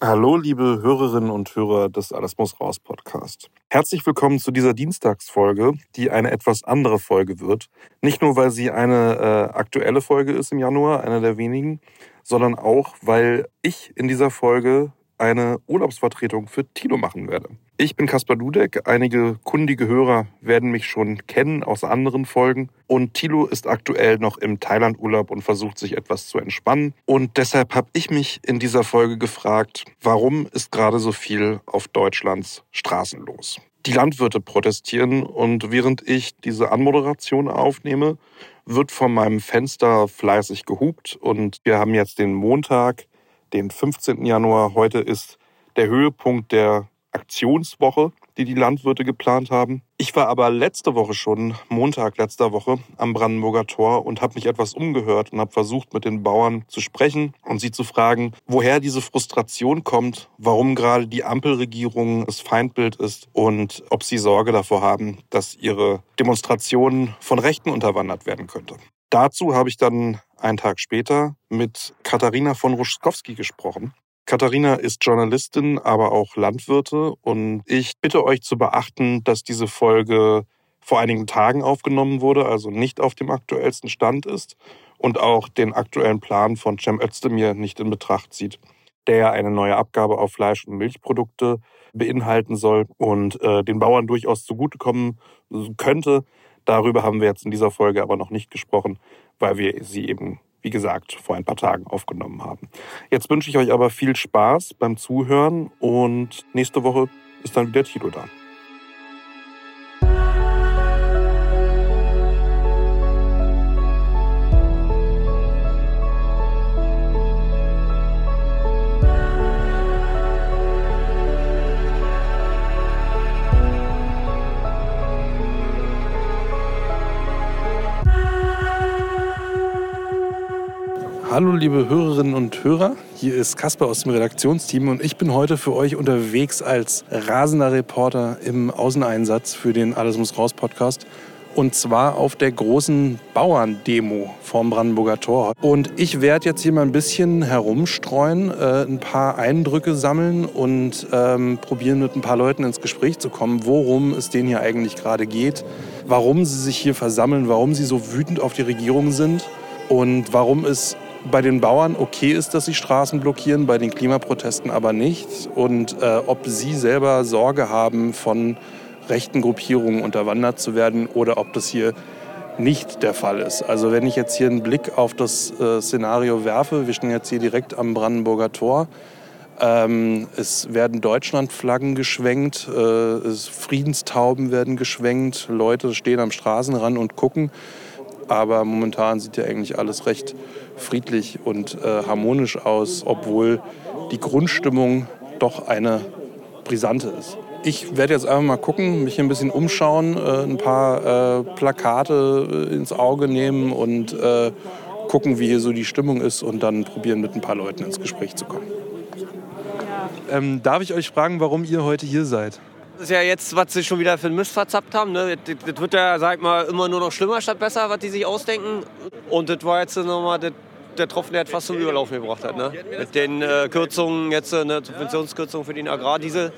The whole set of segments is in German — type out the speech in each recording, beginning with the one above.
Hallo, liebe Hörerinnen und Hörer des Alles muss raus Podcast. Herzlich willkommen zu dieser Dienstagsfolge, die eine etwas andere Folge wird. Nicht nur, weil sie eine äh, aktuelle Folge ist im Januar, eine der wenigen, sondern auch, weil ich in dieser Folge eine Urlaubsvertretung für Tino machen werde. Ich bin Kaspar Dudek. Einige kundige Hörer werden mich schon kennen aus anderen Folgen. Und Tilo ist aktuell noch im Thailand-Urlaub und versucht sich etwas zu entspannen. Und deshalb habe ich mich in dieser Folge gefragt, warum ist gerade so viel auf Deutschlands Straßen los? Die Landwirte protestieren und während ich diese Anmoderation aufnehme, wird von meinem Fenster fleißig gehupt und wir haben jetzt den Montag, den 15. Januar. Heute ist der Höhepunkt der Aktionswoche, die die Landwirte geplant haben. Ich war aber letzte Woche schon, Montag letzter Woche, am Brandenburger Tor und habe mich etwas umgehört und habe versucht, mit den Bauern zu sprechen und sie zu fragen, woher diese Frustration kommt, warum gerade die Ampelregierung das Feindbild ist und ob sie Sorge davor haben, dass ihre Demonstration von Rechten unterwandert werden könnte. Dazu habe ich dann einen Tag später mit Katharina von Ruschkowski gesprochen. Katharina ist Journalistin, aber auch Landwirte und ich bitte euch zu beachten, dass diese Folge vor einigen Tagen aufgenommen wurde, also nicht auf dem aktuellsten Stand ist und auch den aktuellen Plan von Cem Özdemir nicht in Betracht zieht, der eine neue Abgabe auf Fleisch- und Milchprodukte beinhalten soll und äh, den Bauern durchaus zugutekommen könnte. Darüber haben wir jetzt in dieser Folge aber noch nicht gesprochen, weil wir sie eben wie gesagt, vor ein paar Tagen aufgenommen haben. Jetzt wünsche ich euch aber viel Spaß beim Zuhören und nächste Woche ist dann wieder Tilo da. Hallo liebe Hörerinnen und Hörer, hier ist Kasper aus dem Redaktionsteam und ich bin heute für euch unterwegs als rasender Reporter im Außeneinsatz für den Alles muss raus Podcast und zwar auf der großen Bauerndemo vorm Brandenburger Tor. Und ich werde jetzt hier mal ein bisschen herumstreuen, äh, ein paar Eindrücke sammeln und ähm, probieren mit ein paar Leuten ins Gespräch zu kommen, worum es denen hier eigentlich gerade geht, warum sie sich hier versammeln, warum sie so wütend auf die Regierung sind und warum es bei den Bauern okay ist, dass sie Straßen blockieren, bei den Klimaprotesten aber nicht. Und äh, ob sie selber Sorge haben, von rechten Gruppierungen unterwandert zu werden oder ob das hier nicht der Fall ist. Also wenn ich jetzt hier einen Blick auf das äh, Szenario werfe, wir stehen jetzt hier direkt am Brandenburger Tor. Ähm, es werden Deutschlandflaggen geschwenkt, äh, es, Friedenstauben werden geschwenkt, Leute stehen am Straßenrand und gucken. Aber momentan sieht ja eigentlich alles recht friedlich und äh, harmonisch aus, obwohl die Grundstimmung doch eine brisante ist. Ich werde jetzt einfach mal gucken, mich ein bisschen umschauen, äh, ein paar äh, Plakate äh, ins Auge nehmen und äh, gucken, wie hier so die Stimmung ist und dann probieren, mit ein paar Leuten ins Gespräch zu kommen. Ähm, darf ich euch fragen, warum ihr heute hier seid? Das ist ja jetzt, was sie schon wieder für einen Mist verzappt haben. Ne? Das, das, wird ja, sag ich mal, immer nur noch schlimmer statt besser, was die sich ausdenken. Und das war jetzt nochmal das der Tropfen, der fast zum Überlaufen gebracht hat. Ne? Mit den äh, Kürzungen, jetzt eine äh, Subventionskürzung für den Agrardiesel.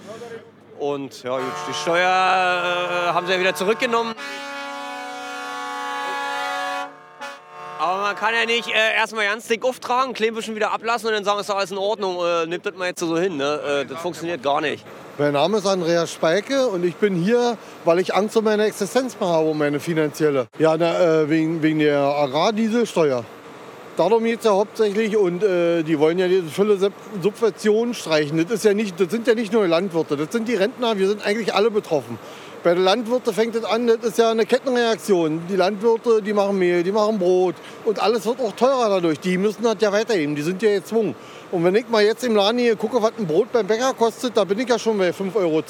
Und ja, die Steuer äh, haben sie ja wieder zurückgenommen. Aber man kann ja nicht äh, erstmal ganz dick auftragen, klein wieder ablassen und dann sagen, es ist alles in Ordnung, äh, nimmt das mal jetzt so hin. Ne? Äh, das funktioniert gar nicht. Mein Name ist Andreas Speike und ich bin hier, weil ich Angst um meine Existenz habe, um meine finanzielle. Ja, na, äh, wegen, wegen der Agrardieselsteuer. Darum geht es ja hauptsächlich und äh, die wollen ja diese Fülle Subventionen streichen. Das, ist ja nicht, das sind ja nicht nur Landwirte, das sind die Rentner, wir sind eigentlich alle betroffen. Bei den Landwirten fängt es an, das ist ja eine Kettenreaktion. Die Landwirte, die machen Mehl, die machen Brot und alles wird auch teurer dadurch. Die müssen das ja weitergeben, die sind ja gezwungen. Und wenn ich mal jetzt im Laden hier gucke, was ein Brot beim Bäcker kostet, da bin ich ja schon bei 5,10 Euro.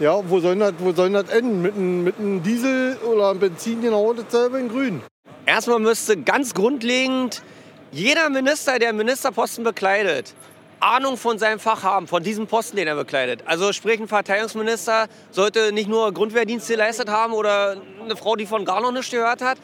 Ja, wo soll das, enden? Mit einem, mit einem Diesel oder einem Benzin genau dasselbe in grün. Erstmal müsste ganz grundlegend jeder Minister, der Ministerposten bekleidet, Ahnung von seinem Fach haben, von diesem Posten, den er bekleidet. Also sprich, ein Verteidigungsminister sollte nicht nur Grundwehrdienst geleistet haben oder eine Frau, die von gar noch nichts gehört hat.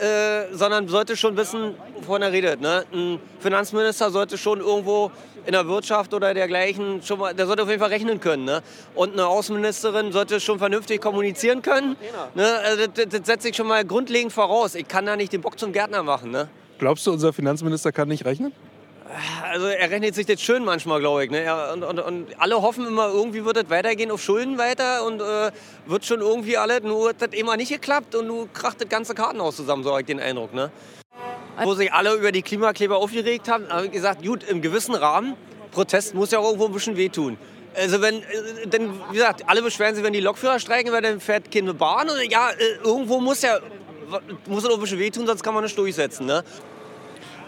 äh, sondern sollte schon wissen, wovon er redet. Ne? Ein Finanzminister sollte schon irgendwo in der Wirtschaft oder dergleichen schon mal, der sollte auf jeden Fall rechnen können. Ne? Und eine Außenministerin sollte schon vernünftig kommunizieren können. Ne? Also das, das setze ich schon mal grundlegend voraus. Ich kann da nicht den Bock zum Gärtner machen. Ne? Glaubst du, unser Finanzminister kann nicht rechnen? Also er rechnet sich das schön manchmal, glaube ich. Ne? Und, und, und, alle hoffen immer, irgendwie wird es weitergehen auf Schulden weiter und äh, wird schon irgendwie alles. Nur hat das immer nicht geklappt und du kracht das ganze Kartenhaus zusammen, so habe ich den Eindruck. Ne? Wo sich alle über die Klimakleber aufgeregt haben, habe ich gesagt, gut, im gewissen Rahmen, Protest muss ja auch irgendwo ein bisschen wehtun. Also wenn, äh, denn wie gesagt, alle beschweren sich, wenn die Lokführer streiken, weil dann fährt keine Bahn. Und ja, äh, irgendwo muss ja muss es auch ein bisschen wehtun, sonst kann man nicht durchsetzen. Ne?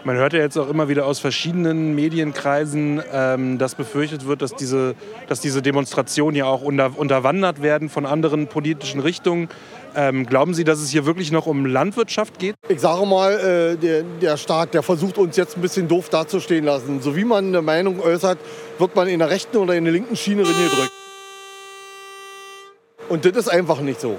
Man hört ja jetzt auch immer wieder aus verschiedenen Medienkreisen, ähm, dass befürchtet wird, dass diese, dass diese Demonstrationen ja auch unter, unterwandert werden von anderen politischen Richtungen. Ähm, glauben Sie, dass es hier wirklich noch um Landwirtschaft geht? Ich sage mal, äh, der, der Staat, der versucht uns jetzt ein bisschen doof dazustehen lassen. So wie man eine Meinung äußert, wird man in der rechten oder in der linken Schiene gedrückt. Und das ist einfach nicht so.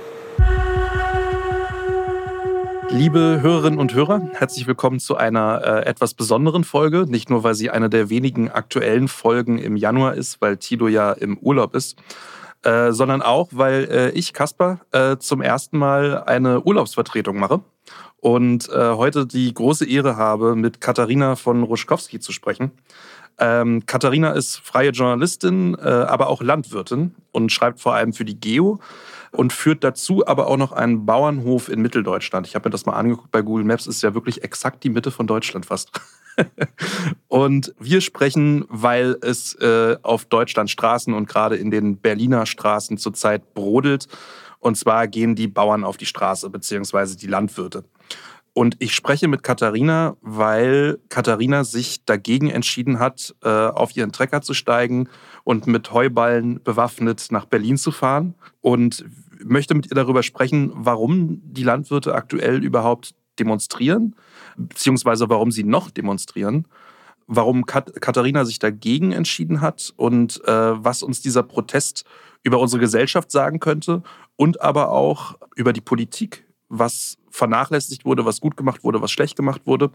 Liebe Hörerinnen und Hörer, herzlich willkommen zu einer äh, etwas besonderen Folge. Nicht nur, weil sie eine der wenigen aktuellen Folgen im Januar ist, weil Tilo ja im Urlaub ist, äh, sondern auch, weil äh, ich, Kaspar, äh, zum ersten Mal eine Urlaubsvertretung mache und äh, heute die große Ehre habe, mit Katharina von Ruschkowski zu sprechen. Ähm, Katharina ist freie Journalistin, äh, aber auch Landwirtin und schreibt vor allem für die Geo und führt dazu aber auch noch einen Bauernhof in Mitteldeutschland. Ich habe mir das mal angeguckt bei Google Maps, ist ja wirklich exakt die Mitte von Deutschland fast. und wir sprechen, weil es äh, auf Deutschland Straßen und gerade in den Berliner Straßen zurzeit brodelt. Und zwar gehen die Bauern auf die Straße, beziehungsweise die Landwirte. Und ich spreche mit Katharina, weil Katharina sich dagegen entschieden hat, äh, auf ihren Trecker zu steigen und mit Heuballen bewaffnet nach Berlin zu fahren. Und möchte mit ihr darüber sprechen, warum die Landwirte aktuell überhaupt demonstrieren, beziehungsweise warum sie noch demonstrieren, warum Kat Katharina sich dagegen entschieden hat und äh, was uns dieser Protest über unsere Gesellschaft sagen könnte und aber auch über die Politik, was vernachlässigt wurde, was gut gemacht wurde, was schlecht gemacht wurde,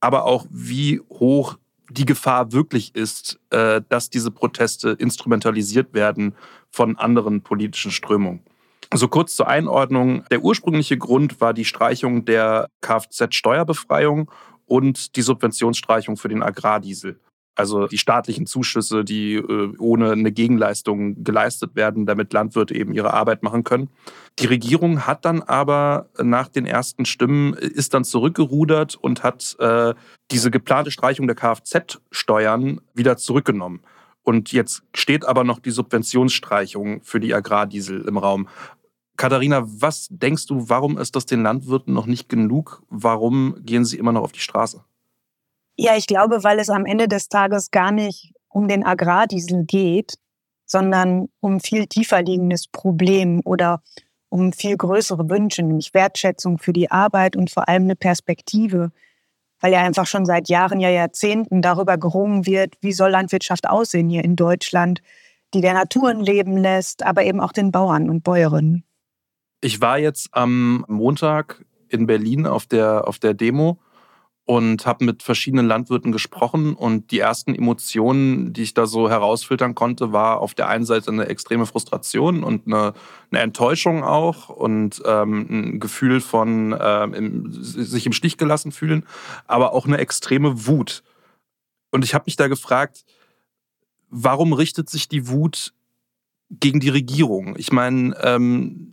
aber auch wie hoch die Gefahr wirklich ist, äh, dass diese Proteste instrumentalisiert werden von anderen politischen Strömungen. So kurz zur Einordnung. Der ursprüngliche Grund war die Streichung der Kfz-Steuerbefreiung und die Subventionsstreichung für den Agrardiesel. Also die staatlichen Zuschüsse, die äh, ohne eine Gegenleistung geleistet werden, damit Landwirte eben ihre Arbeit machen können. Die Regierung hat dann aber nach den ersten Stimmen ist dann zurückgerudert und hat äh, diese geplante Streichung der Kfz-Steuern wieder zurückgenommen. Und jetzt steht aber noch die Subventionsstreichung für die Agrardiesel im Raum. Katharina, was denkst du, warum ist das den Landwirten noch nicht genug? Warum gehen sie immer noch auf die Straße? Ja, ich glaube, weil es am Ende des Tages gar nicht um den Agrardiesel geht, sondern um viel tiefer liegendes Problem oder um viel größere Wünsche, nämlich Wertschätzung für die Arbeit und vor allem eine Perspektive, weil ja einfach schon seit Jahren, ja Jahrzehnten darüber gerungen wird, wie soll Landwirtschaft aussehen hier in Deutschland, die der Naturen leben lässt, aber eben auch den Bauern und Bäuerinnen. Ich war jetzt am Montag in Berlin auf der, auf der Demo und habe mit verschiedenen Landwirten gesprochen und die ersten Emotionen, die ich da so herausfiltern konnte, war auf der einen Seite eine extreme Frustration und eine, eine Enttäuschung auch und ähm, ein Gefühl von ähm, im, sich im Stich gelassen fühlen, aber auch eine extreme Wut. Und ich habe mich da gefragt, warum richtet sich die Wut gegen die Regierung? Ich meine, ähm,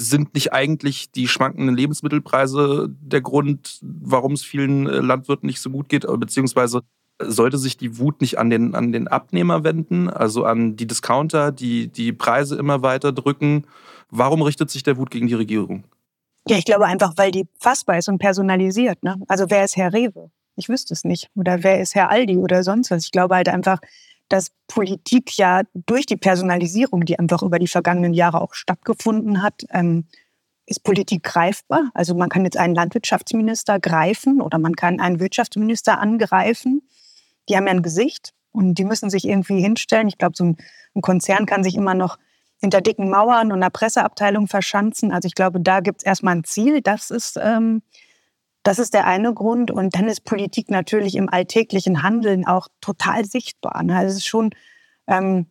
sind nicht eigentlich die schwankenden Lebensmittelpreise der Grund, warum es vielen äh, Landwirten nicht so gut geht, beziehungsweise sollte sich die Wut nicht an den, an den Abnehmer wenden, also an die Discounter, die die Preise immer weiter drücken? Warum richtet sich der Wut gegen die Regierung? Ja, ich glaube einfach, weil die fassbar ist und personalisiert. Ne? Also wer ist Herr Rewe? Ich wüsste es nicht. Oder wer ist Herr Aldi oder sonst was? Ich glaube halt einfach, dass Politik ja durch die Personalisierung, die einfach über die vergangenen Jahre auch stattgefunden hat, ähm, ist Politik greifbar. Also man kann jetzt einen Landwirtschaftsminister greifen oder man kann einen Wirtschaftsminister angreifen. Die haben ja ein Gesicht und die müssen sich irgendwie hinstellen. Ich glaube, so ein, ein Konzern kann sich immer noch hinter dicken Mauern und einer Presseabteilung verschanzen. Also ich glaube, da gibt es erstmal ein Ziel. Das ist, ähm, das ist der eine Grund. Und dann ist Politik natürlich im alltäglichen Handeln auch total sichtbar. Ne? Also es ist schon ähm,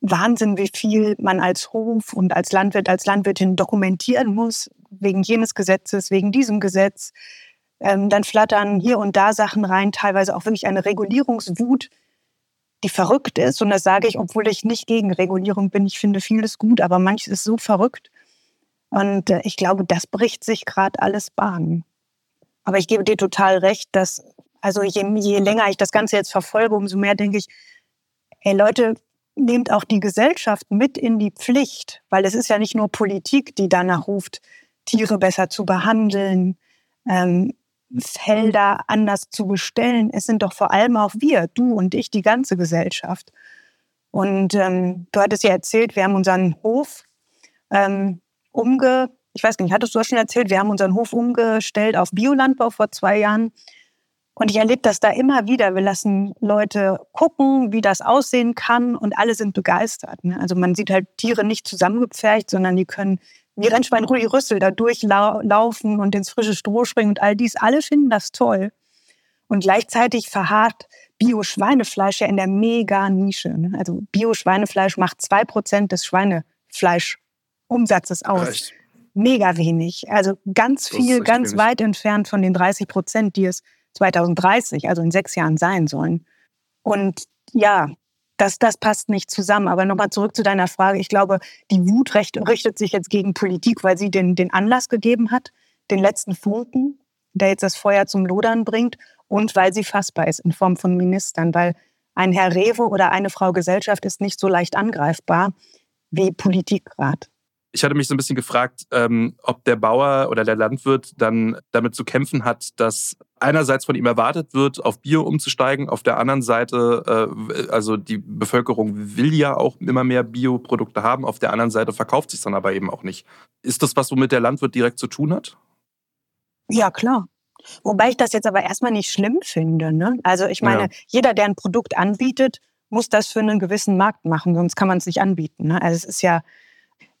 Wahnsinn, wie viel man als Hof und als Landwirt, als Landwirtin dokumentieren muss, wegen jenes Gesetzes, wegen diesem Gesetz. Ähm, dann flattern hier und da Sachen rein, teilweise auch wirklich eine Regulierungswut, die verrückt ist. Und das sage ich, obwohl ich nicht gegen Regulierung bin. Ich finde vieles gut, aber manches ist so verrückt. Und äh, ich glaube, das bricht sich gerade alles Bahn. Aber ich gebe dir total recht, dass, also je, je länger ich das Ganze jetzt verfolge, umso mehr denke ich, ey Leute, nehmt auch die Gesellschaft mit in die Pflicht, weil es ist ja nicht nur Politik, die danach ruft, Tiere besser zu behandeln, ähm, Felder anders zu bestellen. Es sind doch vor allem auch wir, du und ich, die ganze Gesellschaft. Und ähm, du hattest ja erzählt, wir haben unseren Hof ähm, umge, ich weiß nicht, hattest du das schon erzählt, wir haben unseren Hof umgestellt auf Biolandbau vor zwei Jahren. Und ich erlebe das da immer wieder. Wir lassen Leute gucken, wie das aussehen kann und alle sind begeistert. Ne? Also man sieht halt Tiere nicht zusammengepfercht, sondern die können wie Rennschwein Rudi Rüssel da durchlaufen und ins frische Stroh springen und all dies. Alle finden das toll. Und gleichzeitig verharrt Bio-Schweinefleisch ja in der Mega-Nische. Ne? Also Bio-Schweinefleisch macht zwei Prozent des Schweinefleischumsatzes aus. Echt? Mega wenig. Also ganz viel, ganz wenig. weit entfernt von den 30 Prozent, die es 2030, also in sechs Jahren sein sollen. Und ja, das, das passt nicht zusammen. Aber nochmal zurück zu deiner Frage. Ich glaube, die Wut richtet sich jetzt gegen Politik, weil sie den, den Anlass gegeben hat, den letzten Funken, der jetzt das Feuer zum Lodern bringt und weil sie fassbar ist in Form von Ministern, weil ein Herr Rewe oder eine Frau Gesellschaft ist nicht so leicht angreifbar wie Politikrat. Ich hatte mich so ein bisschen gefragt, ähm, ob der Bauer oder der Landwirt dann damit zu kämpfen hat, dass einerseits von ihm erwartet wird, auf Bio umzusteigen, auf der anderen Seite, äh, also die Bevölkerung will ja auch immer mehr Bioprodukte haben, auf der anderen Seite verkauft sich dann aber eben auch nicht. Ist das was, womit der Landwirt direkt zu tun hat? Ja, klar. Wobei ich das jetzt aber erstmal nicht schlimm finde. Ne? Also ich meine, ja. jeder, der ein Produkt anbietet, muss das für einen gewissen Markt machen, sonst kann man es nicht anbieten. Ne? Also es ist ja,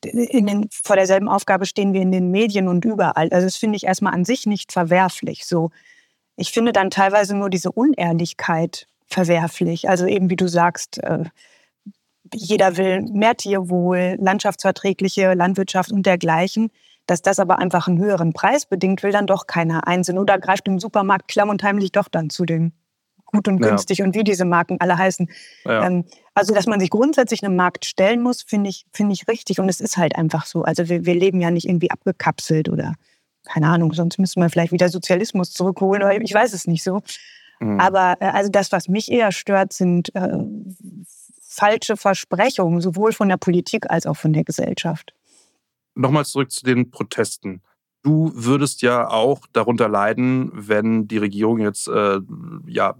in den, vor derselben Aufgabe stehen wir in den Medien und überall. Also das finde ich erstmal an sich nicht verwerflich. So, ich finde dann teilweise nur diese Unehrlichkeit verwerflich. Also eben wie du sagst, äh, jeder will mehr Tierwohl, landschaftsverträgliche Landwirtschaft und dergleichen. Dass das aber einfach einen höheren Preis bedingt, will dann doch keiner einsehen. Oder greift im Supermarkt klamm und heimlich doch dann zu den gut und günstig ja. und wie diese Marken alle heißen. Ja. Ähm, also, dass man sich grundsätzlich einem Markt stellen muss, finde ich, finde ich richtig. Und es ist halt einfach so. Also, wir, wir leben ja nicht irgendwie abgekapselt oder keine Ahnung, sonst müsste man vielleicht wieder Sozialismus zurückholen oder ich weiß es nicht so. Mhm. Aber äh, also das, was mich eher stört, sind äh, falsche Versprechungen, sowohl von der Politik als auch von der Gesellschaft. Nochmal zurück zu den Protesten. Du würdest ja auch darunter leiden, wenn die Regierung jetzt äh, ja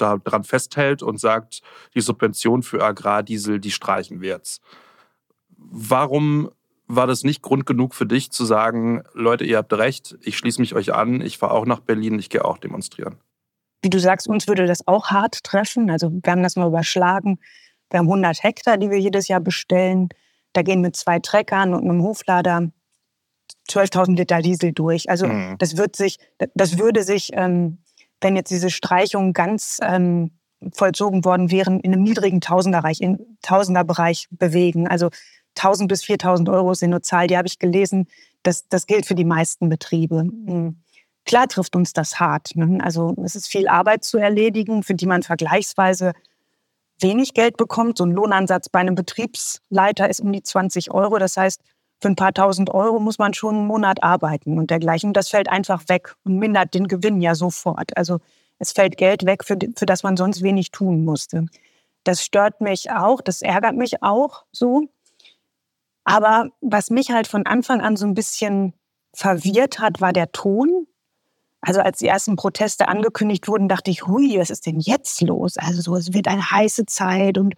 daran festhält und sagt, die Subvention für Agrardiesel, die streichen wir jetzt. Warum war das nicht Grund genug für dich zu sagen, Leute, ihr habt recht, ich schließe mich euch an, ich fahre auch nach Berlin, ich gehe auch demonstrieren? Wie du sagst, uns würde das auch hart treffen. Also wir haben das mal überschlagen. Wir haben 100 Hektar, die wir jedes Jahr bestellen. Da gehen mit zwei Treckern und einem Hoflader 12.000 Liter Diesel durch. Also mhm. das wird sich, das würde sich, ähm, wenn jetzt diese Streichungen ganz ähm, vollzogen worden wären, in einem niedrigen Tausenderbereich, in Tausenderbereich bewegen. Also 1000 bis 4000 Euro sind eine Zahl, die habe ich gelesen. Das, das gilt für die meisten Betriebe. Hm. Klar trifft uns das hart. Ne? Also es ist viel Arbeit zu erledigen, für die man vergleichsweise wenig Geld bekommt. So ein Lohnansatz bei einem Betriebsleiter ist um die 20 Euro. Das heißt, für ein paar tausend Euro muss man schon einen Monat arbeiten und dergleichen. Das fällt einfach weg und mindert den Gewinn ja sofort. Also es fällt Geld weg, für, für das man sonst wenig tun musste. Das stört mich auch, das ärgert mich auch so. Aber was mich halt von Anfang an so ein bisschen verwirrt hat, war der Ton. Also als die ersten Proteste angekündigt wurden, dachte ich, hui, was ist denn jetzt los? Also so, es wird eine heiße Zeit und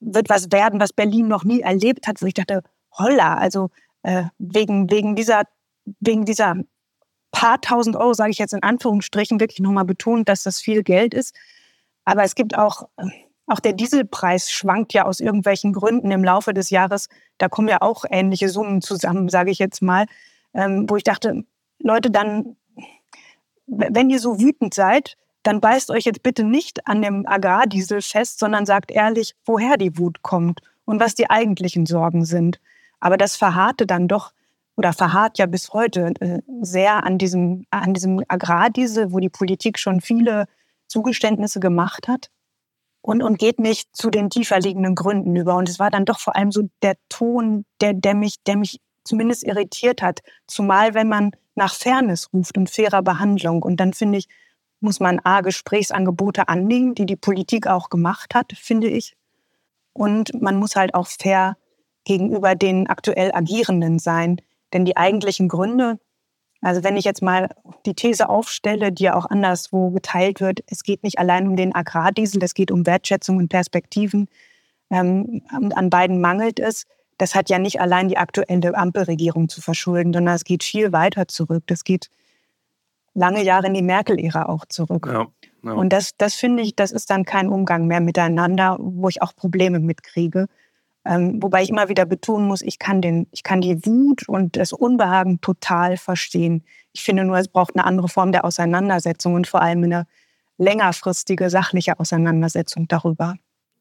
wird was werden, was Berlin noch nie erlebt hat. Wo ich dachte, holla, also äh, wegen, wegen dieser, wegen dieser paar tausend Euro, sage ich jetzt in Anführungsstrichen, wirklich nochmal betont, dass das viel Geld ist. Aber es gibt auch äh, auch der Dieselpreis schwankt ja aus irgendwelchen Gründen im Laufe des Jahres. Da kommen ja auch ähnliche Summen zusammen, sage ich jetzt mal, ähm, wo ich dachte, Leute, dann, wenn ihr so wütend seid, dann beißt euch jetzt bitte nicht an dem Agrardiesel fest, sondern sagt ehrlich, woher die Wut kommt und was die eigentlichen Sorgen sind. Aber das verharrte dann doch oder verharrt ja bis heute äh, sehr an diesem, an diesem Agrardiesel, wo die Politik schon viele Zugeständnisse gemacht hat und, und geht nicht zu den tiefer liegenden Gründen über. Und es war dann doch vor allem so der Ton, der, der, mich, der mich zumindest irritiert hat. Zumal wenn man nach Fairness ruft und fairer Behandlung. Und dann finde ich, muss man A, Gesprächsangebote annehmen, die die Politik auch gemacht hat, finde ich. Und man muss halt auch fair gegenüber den aktuell Agierenden sein. Denn die eigentlichen Gründe, also wenn ich jetzt mal die These aufstelle, die ja auch anderswo geteilt wird, es geht nicht allein um den Agrardiesel, es geht um Wertschätzung und Perspektiven. Ähm, an beiden mangelt es. Das hat ja nicht allein die aktuelle Ampelregierung zu verschulden, sondern es geht viel weiter zurück. Das geht lange Jahre in die Merkel-Ära auch zurück. Ja, ja. Und das, das finde ich, das ist dann kein Umgang mehr miteinander, wo ich auch Probleme mitkriege. Ähm, wobei ich immer wieder betonen muss, ich kann, den, ich kann die Wut und das Unbehagen total verstehen. Ich finde nur, es braucht eine andere Form der Auseinandersetzung und vor allem eine längerfristige, sachliche Auseinandersetzung darüber.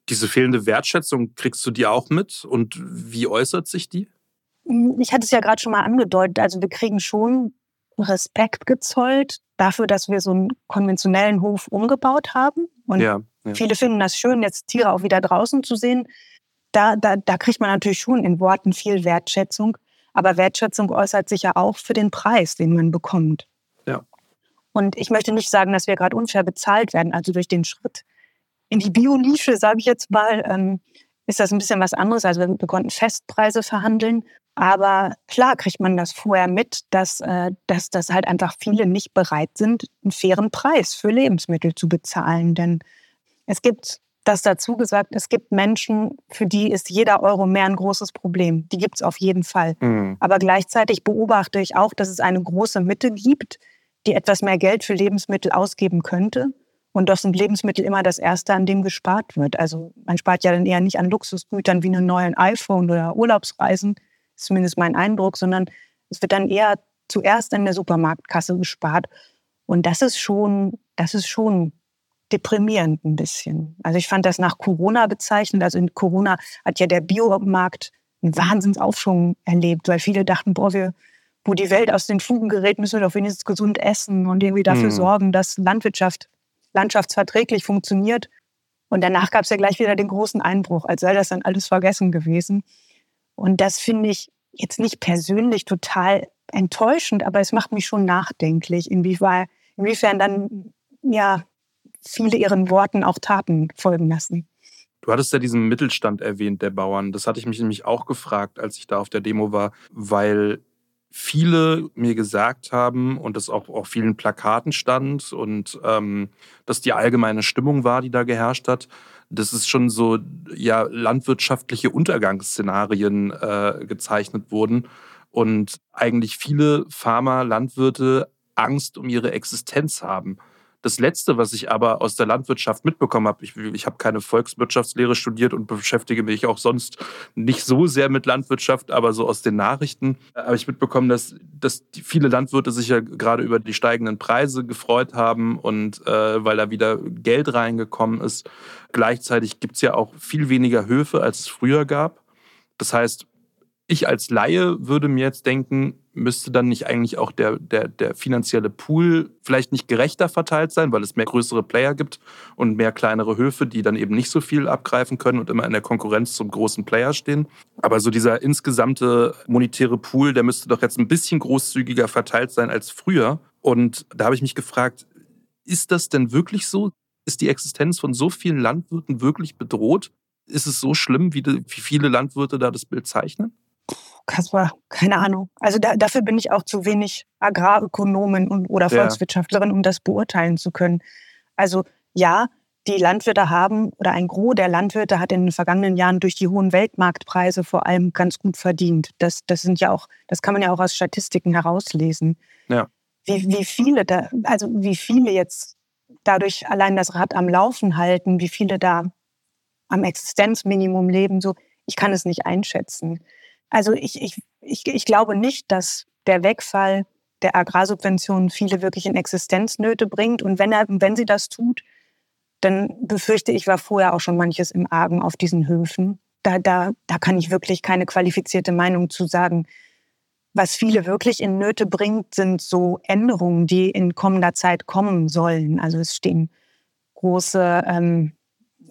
Diese fehlende Wertschätzung, kriegst du die auch mit? Und wie äußert sich die? Ich hatte es ja gerade schon mal angedeutet. Also wir kriegen schon Respekt gezollt dafür, dass wir so einen konventionellen Hof umgebaut haben. Und ja, ja. viele finden das schön, jetzt Tiere auch wieder draußen zu sehen da, da, da kriegt man natürlich schon in Worten viel Wertschätzung. Aber Wertschätzung äußert sich ja auch für den Preis, den man bekommt. Ja. Und ich möchte nicht sagen, dass wir gerade unfair bezahlt werden. Also durch den Schritt in die Bionische, sage ich jetzt mal, ähm, ist das ein bisschen was anderes. Also wir, wir, konnten Festpreise verhandeln. Aber klar kriegt man das vorher mit, dass, äh, dass, dass halt einfach viele nicht bereit sind, einen fairen Preis für Lebensmittel zu bezahlen. Denn es gibt das dazu gesagt, es gibt Menschen, für die ist jeder Euro mehr ein großes Problem. Die gibt es auf jeden Fall. Mhm. Aber gleichzeitig beobachte ich auch, dass es eine große Mitte gibt, die etwas mehr Geld für Lebensmittel ausgeben könnte. Und das sind Lebensmittel immer das Erste, an dem gespart wird. Also man spart ja dann eher nicht an Luxusgütern wie einem neuen iPhone oder Urlaubsreisen, ist zumindest mein Eindruck, sondern es wird dann eher zuerst an der Supermarktkasse gespart. Und das ist schon, das ist schon deprimierend ein bisschen. Also ich fand das nach Corona bezeichnend. Also in Corona hat ja der Biomarkt einen Wahnsinnsaufschwung erlebt, weil viele dachten, boah, wir, wo die Welt aus den Fugen gerät, müssen wir doch wenigstens gesund essen und irgendwie dafür mhm. sorgen, dass Landwirtschaft landschaftsverträglich funktioniert. Und danach gab es ja gleich wieder den großen Einbruch, als sei das dann alles vergessen gewesen. Und das finde ich jetzt nicht persönlich total enttäuschend, aber es macht mich schon nachdenklich, inwiefern, inwiefern dann ja viele ihren Worten auch Taten folgen lassen. Du hattest ja diesen Mittelstand erwähnt, der Bauern. Das hatte ich mich nämlich auch gefragt, als ich da auf der Demo war, weil viele mir gesagt haben und das auch auf vielen Plakaten stand und ähm, dass die allgemeine Stimmung war, die da geherrscht hat, dass es schon so ja landwirtschaftliche Untergangsszenarien äh, gezeichnet wurden und eigentlich viele Farmer, Landwirte Angst um ihre Existenz haben. Das Letzte, was ich aber aus der Landwirtschaft mitbekommen habe, ich, ich habe keine Volkswirtschaftslehre studiert und beschäftige mich auch sonst nicht so sehr mit Landwirtschaft, aber so aus den Nachrichten habe ich mitbekommen, dass, dass viele Landwirte sich ja gerade über die steigenden Preise gefreut haben und äh, weil da wieder Geld reingekommen ist. Gleichzeitig gibt es ja auch viel weniger Höfe, als es früher gab. Das heißt, ich als Laie würde mir jetzt denken, müsste dann nicht eigentlich auch der, der, der finanzielle Pool vielleicht nicht gerechter verteilt sein, weil es mehr größere Player gibt und mehr kleinere Höfe, die dann eben nicht so viel abgreifen können und immer in der Konkurrenz zum großen Player stehen. Aber so dieser insgesamte monetäre Pool, der müsste doch jetzt ein bisschen großzügiger verteilt sein als früher. Und da habe ich mich gefragt, ist das denn wirklich so? Ist die Existenz von so vielen Landwirten wirklich bedroht? Ist es so schlimm, wie, die, wie viele Landwirte da das Bild zeichnen? Kaspar, keine Ahnung. Also da, dafür bin ich auch zu wenig Agrarökonomin und, oder Volkswirtschaftlerin, um das beurteilen zu können. Also ja, die Landwirte haben oder ein Gros der Landwirte hat in den vergangenen Jahren durch die hohen Weltmarktpreise vor allem ganz gut verdient. Das, das sind ja auch, das kann man ja auch aus Statistiken herauslesen. Ja. Wie, wie viele da, also wie viele jetzt dadurch allein das Rad am Laufen halten, wie viele da am Existenzminimum leben, so, ich kann es nicht einschätzen. Also ich, ich, ich, ich glaube nicht, dass der Wegfall der Agrarsubventionen viele wirklich in Existenznöte bringt. Und wenn, er, wenn sie das tut, dann befürchte ich, war vorher auch schon manches im Argen auf diesen Höfen. Da, da, da kann ich wirklich keine qualifizierte Meinung zu sagen. Was viele wirklich in Nöte bringt, sind so Änderungen, die in kommender Zeit kommen sollen. Also es stehen große ähm,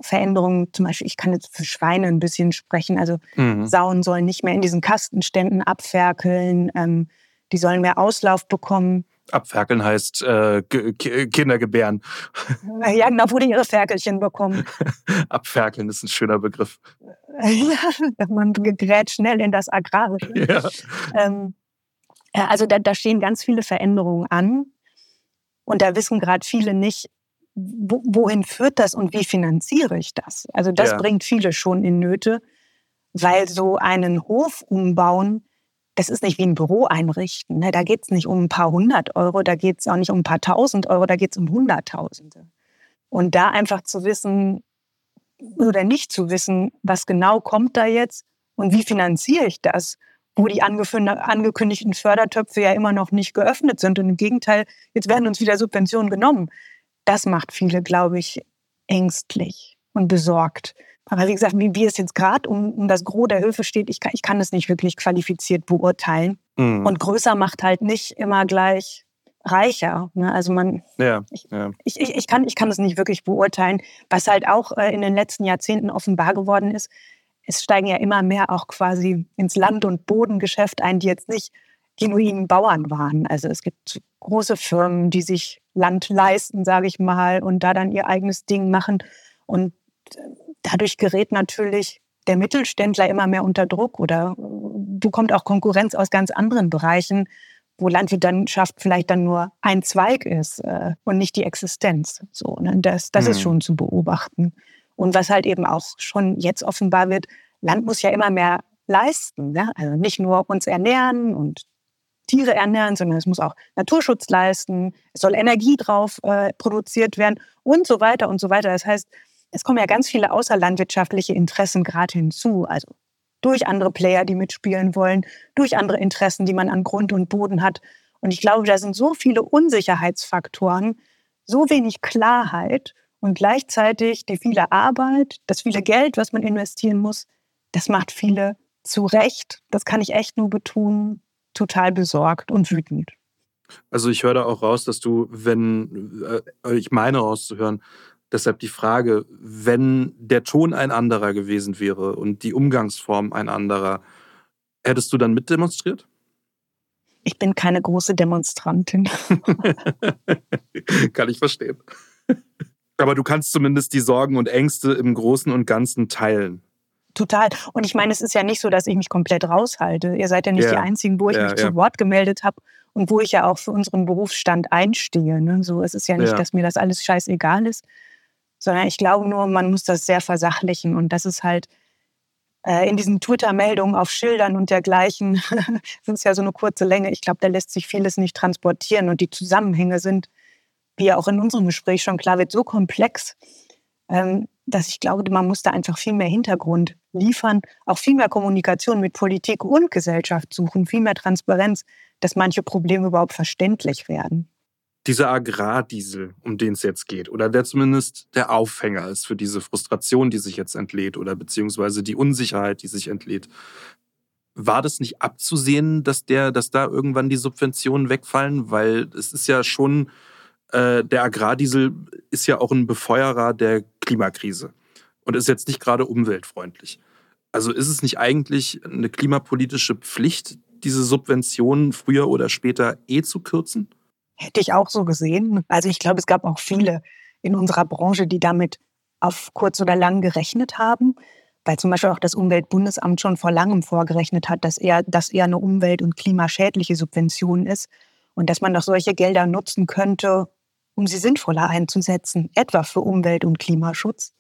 Veränderungen, zum Beispiel, ich kann jetzt für Schweine ein bisschen sprechen. Also mhm. Sauen sollen nicht mehr in diesen Kastenständen abferkeln. Ähm, die sollen mehr Auslauf bekommen. Abferkeln heißt äh, Kinder gebären. Ja, genau, wo die ihre Ferkelchen bekommen. Abferkeln ist ein schöner Begriff. Ja, man gerät schnell in das Agrarische. Ja. Ähm, also da, da stehen ganz viele Veränderungen an. Und da wissen gerade viele nicht, wohin führt das und wie finanziere ich das? Also das ja. bringt viele schon in Nöte, weil so einen Hof umbauen das ist nicht wie ein Büro einrichten. Ne? Da geht es nicht um ein paar hundert Euro, da geht es auch nicht um ein paar tausend Euro, da geht es um Hunderttausende. Und da einfach zu wissen oder nicht zu wissen, was genau kommt da jetzt und wie finanziere ich das, wo die angekündigten Fördertöpfe ja immer noch nicht geöffnet sind. Und im Gegenteil, jetzt werden uns wieder Subventionen genommen. Das macht viele, glaube ich, ängstlich und besorgt. Aber wie gesagt, wie, wie es jetzt gerade um, um das Gros der Höfe steht, ich kann, ich kann es nicht wirklich qualifiziert beurteilen. Mhm. Und größer macht halt nicht immer gleich reicher. Ne? Also man, ja, ich, ja. Ich, ich, ich, kann, ich kann es nicht wirklich beurteilen. Was halt auch äh, in den letzten Jahrzehnten offenbar geworden ist, es steigen ja immer mehr auch quasi ins Land- und Bodengeschäft ein, die jetzt nicht genuinen Bauern waren. Also es gibt große Firmen, die sich Land leisten, sage ich mal, und da dann ihr eigenes Ding machen. Und äh, dadurch gerät natürlich der Mittelständler immer mehr unter Druck oder bekommt auch Konkurrenz aus ganz anderen Bereichen, wo Landwirtschaft vielleicht dann nur ein Zweig ist äh, und nicht die Existenz. So, ne? Das, das mhm. ist schon zu beobachten. Und was halt eben auch schon jetzt offenbar wird, Land muss ja immer mehr leisten. Ne? Also nicht nur uns ernähren und Tiere ernähren, sondern es muss auch Naturschutz leisten, es soll Energie drauf äh, produziert werden und so weiter und so weiter. Das heißt, es kommen ja ganz viele außerlandwirtschaftliche Interessen gerade hinzu. Also durch andere Player, die mitspielen wollen, durch andere Interessen, die man an Grund und Boden hat. Und ich glaube, da sind so viele Unsicherheitsfaktoren, so wenig Klarheit und gleichzeitig die viele Arbeit, das viele Geld, was man investieren muss, das macht viele zu Recht, das kann ich echt nur betonen, total besorgt und wütend. Also ich höre da auch raus, dass du, wenn, äh, ich meine rauszuhören, Deshalb die Frage, wenn der Ton ein anderer gewesen wäre und die Umgangsform ein anderer, hättest du dann mitdemonstriert? Ich bin keine große Demonstrantin. Kann ich verstehen. Aber du kannst zumindest die Sorgen und Ängste im Großen und Ganzen teilen. Total. Und ich meine, es ist ja nicht so, dass ich mich komplett raushalte. Ihr seid ja nicht ja. die Einzigen, wo ich ja, mich ja. zu Wort gemeldet habe und wo ich ja auch für unseren Berufsstand einstehe. Ne? So, es ist ja nicht, dass mir das alles scheißegal ist, sondern ich glaube nur, man muss das sehr versachlichen und das ist halt äh, in diesen Twitter-Meldungen auf Schildern und dergleichen sind es ja so eine kurze Länge. Ich glaube, da lässt sich vieles nicht transportieren und die Zusammenhänge sind, wie ja auch in unserem Gespräch schon klar wird, so komplex, ähm, dass ich glaube, man muss da einfach viel mehr Hintergrund liefern, auch viel mehr Kommunikation mit Politik und Gesellschaft suchen, viel mehr Transparenz, dass manche Probleme überhaupt verständlich werden dieser Agrardiesel, um den es jetzt geht, oder der zumindest der Aufhänger ist für diese Frustration, die sich jetzt entlädt, oder beziehungsweise die Unsicherheit, die sich entlädt. War das nicht abzusehen, dass der, dass da irgendwann die Subventionen wegfallen? Weil es ist ja schon, äh, der Agrardiesel ist ja auch ein Befeuerer der Klimakrise und ist jetzt nicht gerade umweltfreundlich. Also ist es nicht eigentlich eine klimapolitische Pflicht, diese Subventionen früher oder später eh zu kürzen? Hätte ich auch so gesehen. Also ich glaube, es gab auch viele in unserer Branche, die damit auf kurz oder lang gerechnet haben, weil zum Beispiel auch das Umweltbundesamt schon vor langem vorgerechnet hat, dass eher, dass eher eine umwelt- und klimaschädliche Subvention ist und dass man doch solche Gelder nutzen könnte, um sie sinnvoller einzusetzen, etwa für Umwelt- und Klimaschutz.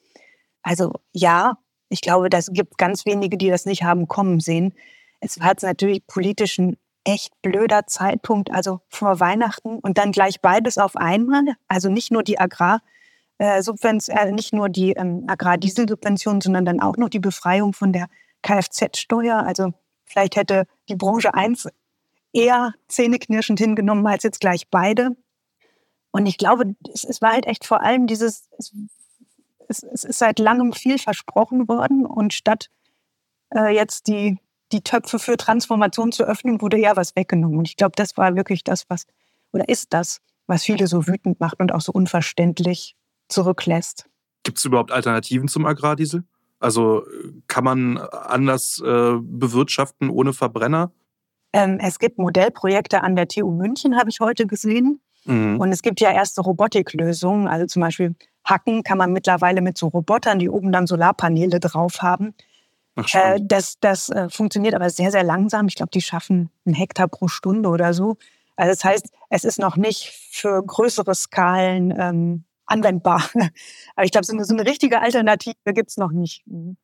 Also ja, ich glaube, das gibt ganz wenige, die das nicht haben kommen sehen. Es hat natürlich politischen echt blöder Zeitpunkt, also vor Weihnachten und dann gleich beides auf einmal, also nicht nur die Agrardiesel äh, äh, nicht nur die ähm, Agrardieselsubvention, sondern dann auch noch die Befreiung von der Kfz-Steuer. Also vielleicht hätte die Branche eins eher zähneknirschend hingenommen als jetzt gleich beide. Und ich glaube, es, es war halt echt vor allem dieses, es, es, es, ist seit langem viel versprochen worden und statt äh, jetzt die, die Töpfe für Transformation zu öffnen, wurde ja was weggenommen. Und ich glaube, das war wirklich das, was, oder ist das, was viele so wütend macht und auch so unverständlich zurücklässt. Gibt es überhaupt Alternativen zum Agrardiesel? Also kann man anders äh, bewirtschaften ohne Verbrenner? Ähm, es gibt Modellprojekte an der TU München, habe ich heute gesehen. Mhm. Und es gibt ja erste Robotiklösungen. Also zum Beispiel Hacken kann man mittlerweile mit so Robotern, die oben dann Solarpaneele drauf haben. Ach, äh, das das äh, funktioniert aber sehr, sehr langsam. Ich glaube, die schaffen einen Hektar pro Stunde oder so. Also das heißt, es ist noch nicht für größere Skalen ähm, anwendbar. Aber ich glaube, so eine, so eine richtige Alternative gibt es noch nicht. Mhm.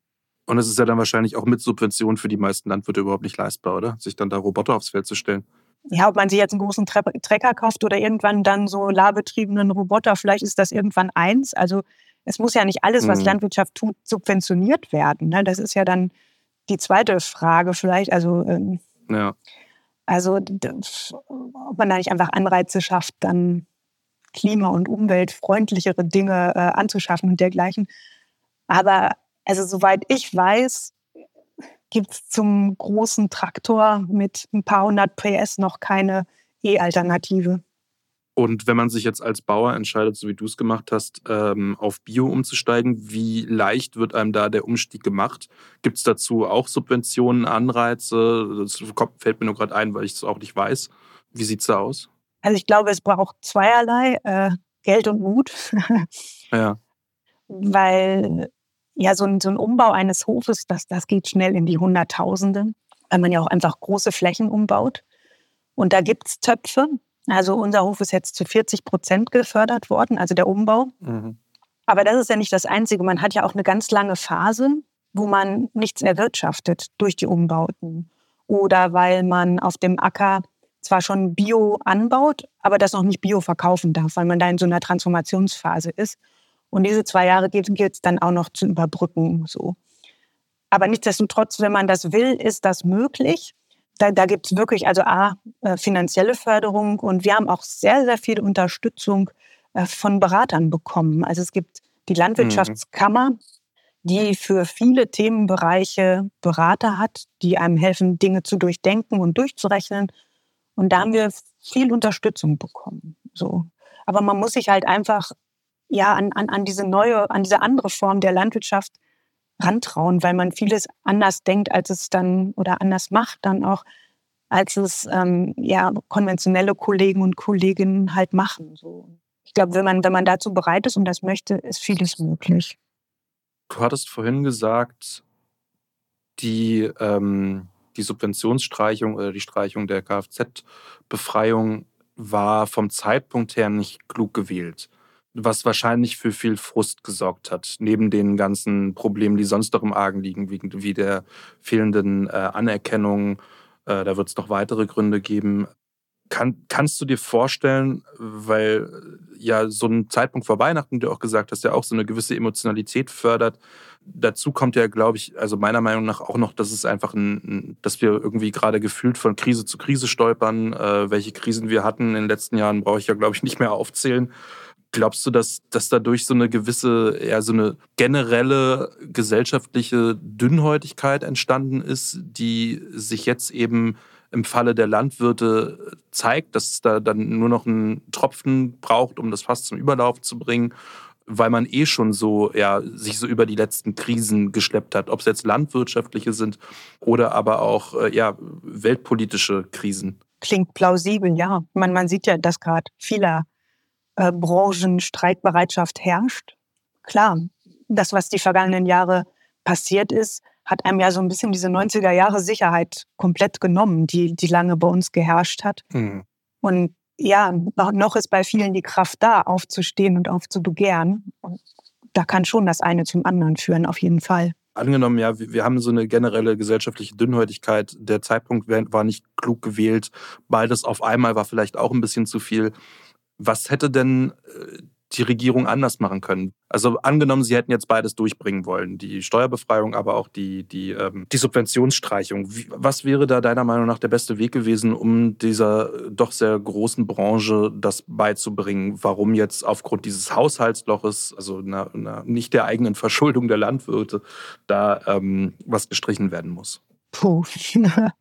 Und es ist ja dann wahrscheinlich auch mit Subventionen für die meisten Landwirte überhaupt nicht leistbar, oder? Sich dann da Roboter aufs Feld zu stellen. Ja, ob man sich jetzt einen großen Tre Trecker kauft oder irgendwann dann so solarbetriebenen Roboter, vielleicht ist das irgendwann eins. Also es muss ja nicht alles, was mhm. Landwirtschaft tut, subventioniert werden. Ne? Das ist ja dann die zweite Frage vielleicht. Also, ähm, ja. also ob man da nicht einfach Anreize schafft, dann klima- und umweltfreundlichere Dinge äh, anzuschaffen und dergleichen. Aber also soweit ich weiß, gibt es zum großen Traktor mit ein paar hundert PS noch keine E-Alternative. Und wenn man sich jetzt als Bauer entscheidet, so wie du es gemacht hast, ähm, auf Bio umzusteigen, wie leicht wird einem da der Umstieg gemacht? Gibt es dazu auch Subventionen, Anreize? Das fällt mir nur gerade ein, weil ich es auch nicht weiß. Wie sieht es da aus? Also ich glaube, es braucht zweierlei, äh, Geld und Mut. ja. Weil ja, so ein, so ein Umbau eines Hofes, das, das geht schnell in die Hunderttausende, weil man ja auch einfach große Flächen umbaut. Und da gibt es Töpfe. Also unser Hof ist jetzt zu 40 Prozent gefördert worden, also der Umbau. Mhm. Aber das ist ja nicht das Einzige. Man hat ja auch eine ganz lange Phase, wo man nichts erwirtschaftet durch die Umbauten. Oder weil man auf dem Acker zwar schon Bio anbaut, aber das noch nicht Bio verkaufen darf, weil man da in so einer Transformationsphase ist. Und diese zwei Jahre gilt es dann auch noch zu überbrücken. So. Aber nichtsdestotrotz, wenn man das will, ist das möglich. Da, da gibt es wirklich also A, äh, finanzielle Förderung und wir haben auch sehr, sehr viel Unterstützung äh, von Beratern bekommen. Also es gibt die Landwirtschaftskammer, die für viele Themenbereiche Berater hat, die einem helfen, Dinge zu durchdenken und durchzurechnen. Und da haben wir viel Unterstützung bekommen. So. Aber man muss sich halt einfach ja, an, an, an diese neue, an diese andere Form der Landwirtschaft rantrauen, weil man vieles anders denkt, als es dann oder anders macht dann auch, als es ähm, ja konventionelle Kollegen und Kolleginnen halt machen. So. Ich glaube, wenn man, wenn man dazu bereit ist und das möchte, ist vieles möglich. Du hattest vorhin gesagt, die, ähm, die Subventionsstreichung oder die Streichung der Kfz-Befreiung war vom Zeitpunkt her nicht klug gewählt was wahrscheinlich für viel Frust gesorgt hat, neben den ganzen Problemen, die sonst noch im Argen liegen, wie, wie der fehlenden äh, Anerkennung. Äh, da wird es noch weitere Gründe geben. Kann, kannst du dir vorstellen, weil ja so ein Zeitpunkt vor Weihnachten, du auch gesagt hast, ja auch so eine gewisse Emotionalität fördert. Dazu kommt ja, glaube ich, also meiner Meinung nach auch noch, dass es einfach ein, dass wir irgendwie gerade gefühlt von Krise zu Krise stolpern. Äh, welche Krisen wir hatten in den letzten Jahren, brauche ich ja, glaube ich, nicht mehr aufzählen. Glaubst du, dass, dass dadurch so eine gewisse, ja, so eine generelle gesellschaftliche Dünnhäutigkeit entstanden ist, die sich jetzt eben im Falle der Landwirte zeigt, dass es da dann nur noch einen Tropfen braucht, um das Fass zum Überlauf zu bringen, weil man eh schon so, ja, sich so über die letzten Krisen geschleppt hat, ob es jetzt landwirtschaftliche sind oder aber auch, äh, ja, weltpolitische Krisen. Klingt plausibel, ja. Man, man sieht ja, dass gerade viele äh, Branchenstreikbereitschaft herrscht. Klar, das, was die vergangenen Jahre passiert ist, hat einem ja so ein bisschen diese 90er Jahre Sicherheit komplett genommen, die, die lange bei uns geherrscht hat. Mhm. Und ja, noch ist bei vielen die Kraft da, aufzustehen und aufzubegehren. Und da kann schon das eine zum anderen führen, auf jeden Fall. Angenommen, ja, wir haben so eine generelle gesellschaftliche Dünnhäutigkeit. Der Zeitpunkt war nicht klug gewählt. Beides auf einmal war vielleicht auch ein bisschen zu viel. Was hätte denn äh, die Regierung anders machen können? Also angenommen, sie hätten jetzt beides durchbringen wollen, die Steuerbefreiung, aber auch die, die, ähm, die Subventionsstreichung. Wie, was wäre da deiner Meinung nach der beste Weg gewesen, um dieser doch sehr großen Branche das beizubringen? Warum jetzt aufgrund dieses Haushaltsloches, also einer, einer nicht der eigenen Verschuldung der Landwirte, da ähm, was gestrichen werden muss? Puh.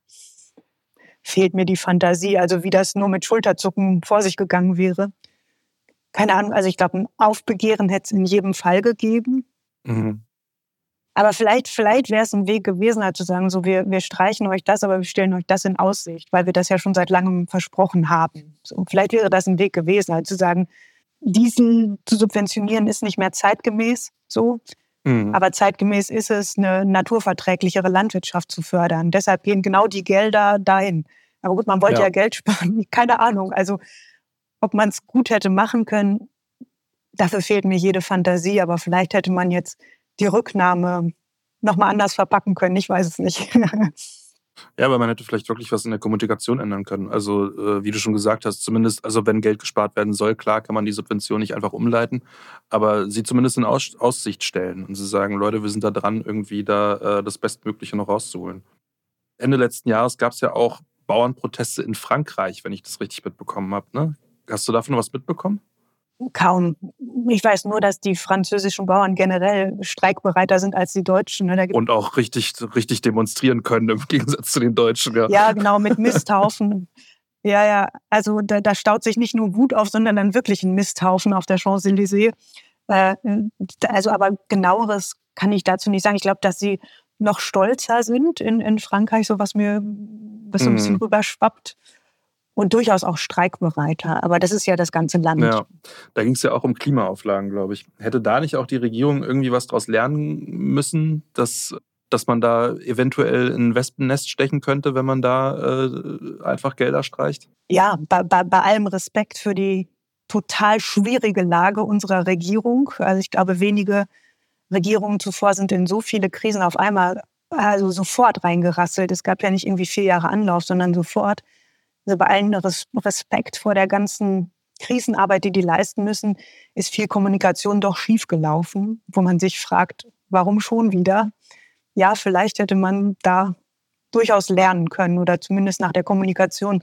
Fehlt mir die Fantasie, also wie das nur mit Schulterzucken vor sich gegangen wäre keine Ahnung, also ich glaube, ein Aufbegehren hätte es in jedem Fall gegeben. Mhm. Aber vielleicht, vielleicht wäre es ein Weg gewesen, halt zu sagen, so wir, wir streichen euch das, aber wir stellen euch das in Aussicht, weil wir das ja schon seit langem versprochen haben. So, vielleicht wäre das ein Weg gewesen, halt zu sagen, Diesel zu subventionieren ist nicht mehr zeitgemäß so. Mhm. Aber zeitgemäß ist es, eine naturverträglichere Landwirtschaft zu fördern. Deshalb gehen genau die Gelder dahin. Aber gut, man wollte ja, ja Geld sparen. Keine Ahnung. Also ob man es gut hätte machen können, dafür fehlt mir jede Fantasie, aber vielleicht hätte man jetzt die Rücknahme nochmal anders verpacken können. Ich weiß es nicht. Ja, aber man hätte vielleicht wirklich was in der Kommunikation ändern können. Also, äh, wie du schon gesagt hast, zumindest, also wenn Geld gespart werden soll, klar kann man die Subvention nicht einfach umleiten, aber sie zumindest in Aus Aussicht stellen und sie sagen, Leute, wir sind da dran, irgendwie da äh, das Bestmögliche noch rauszuholen. Ende letzten Jahres gab es ja auch Bauernproteste in Frankreich, wenn ich das richtig mitbekommen habe. Ne? Hast du davon was mitbekommen? Kaum. Ich weiß nur, dass die französischen Bauern generell streikbereiter sind als die Deutschen. Ne? Und auch richtig, richtig demonstrieren können im Gegensatz zu den Deutschen. Ja, ja genau, mit Misthaufen. ja, ja, also da, da, staut sich nicht nur Wut auf, sondern dann wirklich ein Misthaufen auf der Champs-Élysées. Äh, also, aber genaueres kann ich dazu nicht sagen. Ich glaube, dass sie noch stolzer sind in, in Frankreich, so was mir was so ein bisschen mhm. rüberschwappt und durchaus auch streikbereiter. Aber das ist ja das ganze Land. Ja, da ging es ja auch um Klimaauflagen, glaube ich. Hätte da nicht auch die Regierung irgendwie was daraus lernen müssen, dass, dass man da eventuell in ein Wespennest stechen könnte, wenn man da äh, einfach Gelder streicht? Ja, bei, bei, bei allem Respekt für die total schwierige Lage unserer Regierung. Also ich glaube, wenige Regierungen zuvor sind in so viele Krisen auf einmal also sofort reingerasselt. Es gab ja nicht irgendwie vier Jahre Anlauf, sondern sofort. Also bei allen Respekt vor der ganzen Krisenarbeit, die die leisten müssen, ist viel Kommunikation doch schiefgelaufen, wo man sich fragt, warum schon wieder? Ja, vielleicht hätte man da durchaus lernen können oder zumindest nach der Kommunikation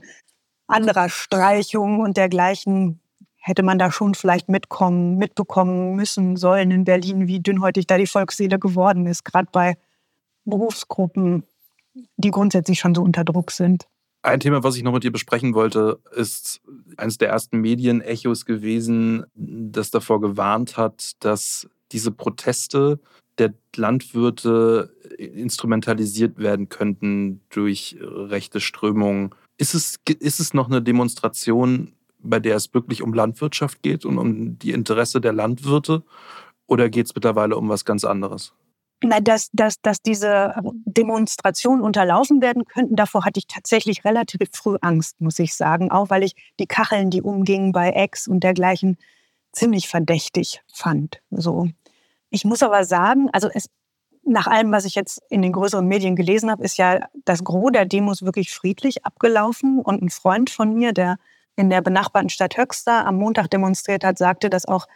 anderer Streichungen und dergleichen hätte man da schon vielleicht mitkommen, mitbekommen müssen sollen in Berlin, wie dünnhäutig da die Volksseele geworden ist, gerade bei Berufsgruppen, die grundsätzlich schon so unter Druck sind. Ein Thema, was ich noch mit dir besprechen wollte, ist eines der ersten Medienechos gewesen, das davor gewarnt hat, dass diese Proteste der Landwirte instrumentalisiert werden könnten durch rechte Strömungen. Ist es, ist es noch eine Demonstration, bei der es wirklich um Landwirtschaft geht und um die Interesse der Landwirte? Oder geht es mittlerweile um was ganz anderes? Na, dass, dass, dass diese Demonstrationen unterlaufen werden könnten, davor hatte ich tatsächlich relativ früh Angst, muss ich sagen. Auch weil ich die Kacheln, die umgingen bei Ex und dergleichen, ziemlich verdächtig fand. So. Ich muss aber sagen, also es, nach allem, was ich jetzt in den größeren Medien gelesen habe, ist ja das Gros der Demos wirklich friedlich abgelaufen. Und ein Freund von mir, der in der benachbarten Stadt Höxter am Montag demonstriert hat, sagte, dass auch